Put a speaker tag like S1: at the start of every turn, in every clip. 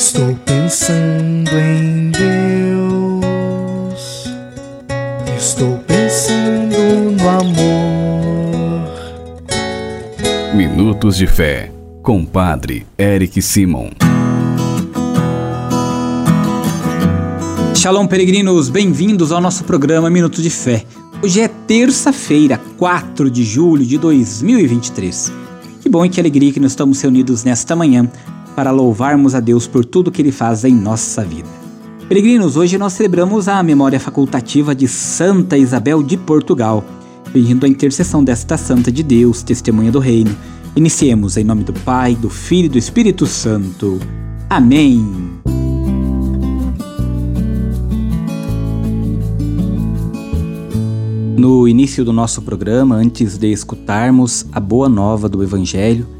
S1: Estou pensando em Deus. Estou pensando no amor.
S2: Minutos de Fé, com Padre Eric Simon.
S3: Shalom, peregrinos, bem-vindos ao nosso programa Minutos de Fé. Hoje é terça-feira, 4 de julho de 2023. Que bom e que alegria que nós estamos reunidos nesta manhã para louvarmos a Deus por tudo que Ele faz em nossa vida. Peregrinos, hoje nós celebramos a memória facultativa de Santa Isabel de Portugal, pedindo a intercessão desta Santa de Deus, testemunha do Reino. Iniciemos em nome do Pai, do Filho e do Espírito Santo. Amém. No início do nosso programa, antes de escutarmos a boa nova do Evangelho,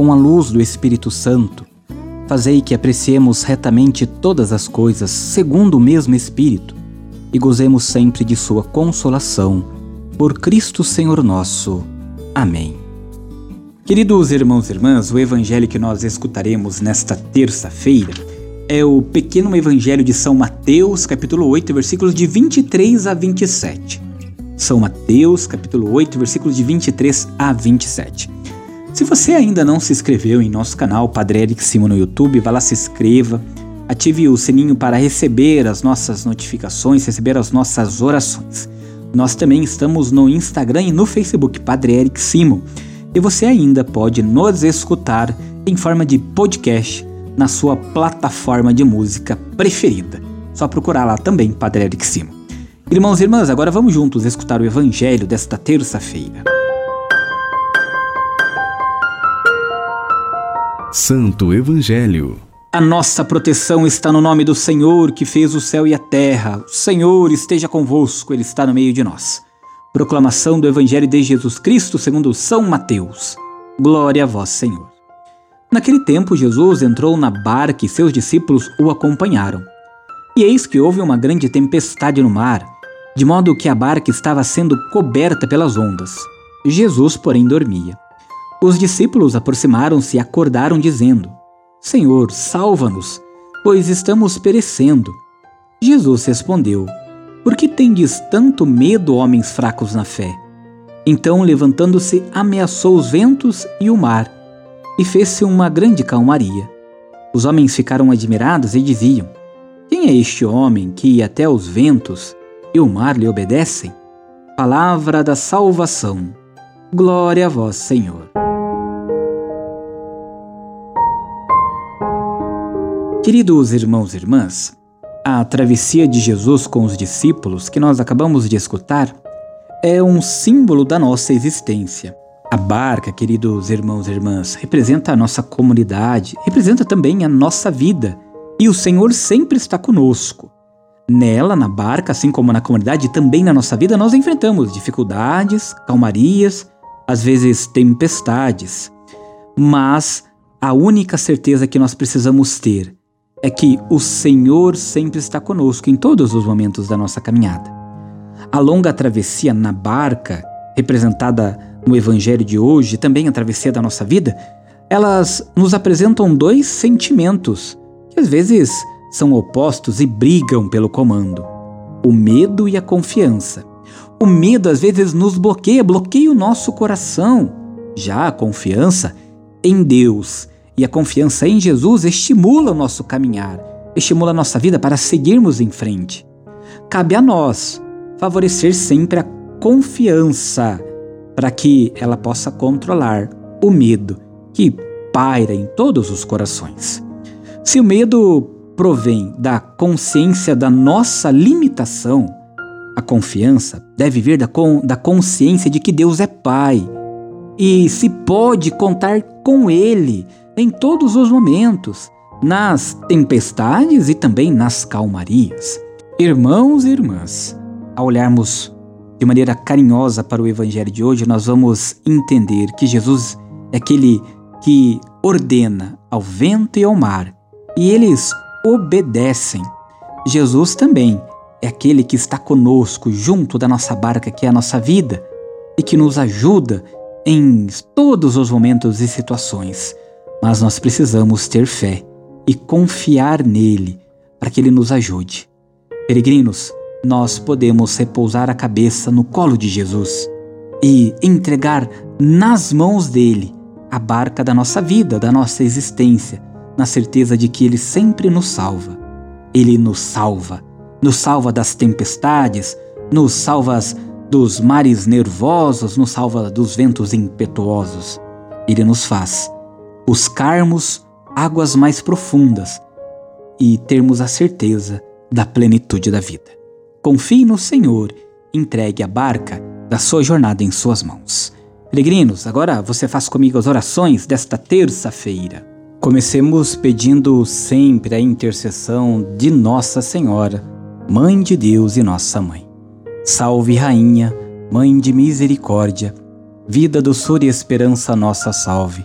S3: com a luz do Espírito Santo, fazei que apreciemos retamente todas as coisas segundo o mesmo Espírito e gozemos sempre de Sua consolação. Por Cristo Senhor nosso. Amém. Queridos irmãos e irmãs, o evangelho que nós escutaremos nesta terça-feira é o pequeno evangelho de São Mateus, capítulo 8, versículos de 23 a 27. São Mateus, capítulo 8, versículos de 23 a 27. Se você ainda não se inscreveu em nosso canal Padre Eric Simo no YouTube, vá lá se inscreva, ative o sininho para receber as nossas notificações, receber as nossas orações. Nós também estamos no Instagram e no Facebook Padre Eric Simo. E você ainda pode nos escutar em forma de podcast na sua plataforma de música preferida. Só procurar lá também Padre Eric Simo. Irmãos e irmãs, agora vamos juntos escutar o Evangelho desta terça-feira.
S2: Santo Evangelho.
S3: A nossa proteção está no nome do Senhor que fez o céu e a terra. O Senhor esteja convosco, Ele está no meio de nós. Proclamação do Evangelho de Jesus Cristo segundo São Mateus. Glória a vós, Senhor. Naquele tempo, Jesus entrou na barca e seus discípulos o acompanharam. E eis que houve uma grande tempestade no mar de modo que a barca estava sendo coberta pelas ondas. Jesus, porém, dormia. Os discípulos aproximaram-se e acordaram, dizendo: Senhor, salva-nos, pois estamos perecendo. Jesus respondeu: Por que tendes tanto medo, homens fracos na fé? Então, levantando-se, ameaçou os ventos e o mar, e fez-se uma grande calmaria. Os homens ficaram admirados e diziam: Quem é este homem que até os ventos e o mar lhe obedecem? Palavra da salvação. Glória a vós, Senhor. Queridos irmãos e irmãs, a travessia de Jesus com os discípulos que nós acabamos de escutar é um símbolo da nossa existência. A barca, queridos irmãos e irmãs, representa a nossa comunidade, representa também a nossa vida, e o Senhor sempre está conosco. Nela, na barca, assim como na comunidade também na nossa vida, nós enfrentamos dificuldades, calmarias, às vezes tempestades. Mas a única certeza que nós precisamos ter é que o Senhor sempre está conosco em todos os momentos da nossa caminhada. A longa travessia na barca, representada no Evangelho de hoje, também a travessia da nossa vida, elas nos apresentam dois sentimentos que às vezes são opostos e brigam pelo comando: o medo e a confiança. O medo às vezes nos bloqueia, bloqueia o nosso coração. Já a confiança em Deus e a confiança em Jesus estimula o nosso caminhar, estimula a nossa vida para seguirmos em frente. Cabe a nós favorecer sempre a confiança para que ela possa controlar o medo que paira em todos os corações. Se o medo provém da consciência da nossa limitação, a confiança deve vir da, con da consciência de que Deus é Pai e se pode contar com Ele em todos os momentos, nas tempestades e também nas calmarias. Irmãos e irmãs, ao olharmos de maneira carinhosa para o evangelho de hoje, nós vamos entender que Jesus é aquele que ordena ao vento e ao mar, e eles obedecem. Jesus também é aquele que está conosco junto da nossa barca, que é a nossa vida, e que nos ajuda em todos os momentos e situações. Mas nós precisamos ter fé e confiar nele para que ele nos ajude. Peregrinos, nós podemos repousar a cabeça no colo de Jesus e entregar nas mãos dele a barca da nossa vida, da nossa existência, na certeza de que ele sempre nos salva. Ele nos salva, nos salva das tempestades, nos salva dos mares nervosos, nos salva dos ventos impetuosos. Ele nos faz buscarmos águas mais profundas e termos a certeza da plenitude da vida. Confie no Senhor, entregue a barca da sua jornada em suas mãos. Peregrinos, agora você faz comigo as orações desta terça-feira. Comecemos pedindo sempre a intercessão de Nossa Senhora, Mãe de Deus e Nossa Mãe. Salve, Rainha, Mãe de Misericórdia, vida, doçura e esperança, nossa salve.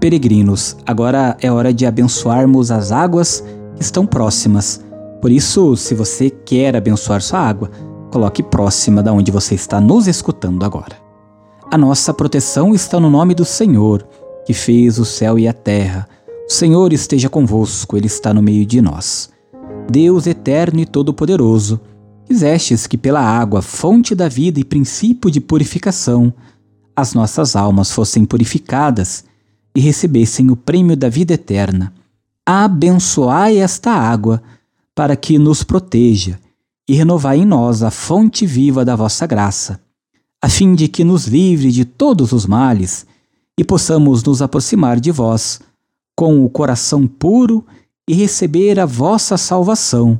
S3: Peregrinos, agora é hora de abençoarmos as águas que estão próximas. Por isso, se você quer abençoar sua água, coloque próxima da onde você está nos escutando agora. A nossa proteção está no nome do Senhor, que fez o céu e a terra. O Senhor esteja convosco, Ele está no meio de nós. Deus eterno e todo-poderoso, Quisestes que pela água, fonte da vida e princípio de purificação, as nossas almas fossem purificadas e recebessem o prêmio da vida eterna. Abençoai esta água, para que nos proteja, e renovai em nós a fonte viva da vossa graça, a fim de que nos livre de todos os males e possamos nos aproximar de vós com o coração puro e receber a vossa salvação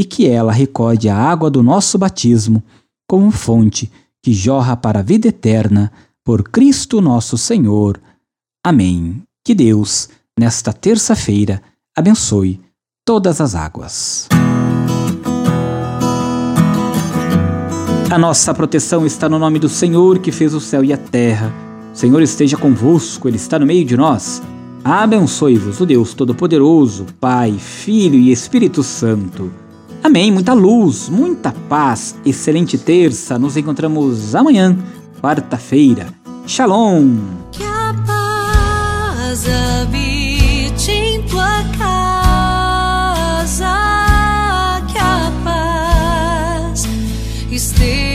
S3: e que ela recorde a água do nosso batismo como fonte que jorra para a vida eterna por Cristo nosso Senhor. Amém. Que Deus, nesta terça-feira, abençoe todas as águas. A nossa proteção está no nome do Senhor que fez o céu e a terra. O Senhor esteja convosco, Ele está no meio de nós. Abençoe-vos o Deus Todo-Poderoso, Pai, Filho e Espírito Santo. Amém. Muita luz, muita paz. Excelente terça. Nos encontramos amanhã, quarta-feira. Shalom.
S4: Casa. Que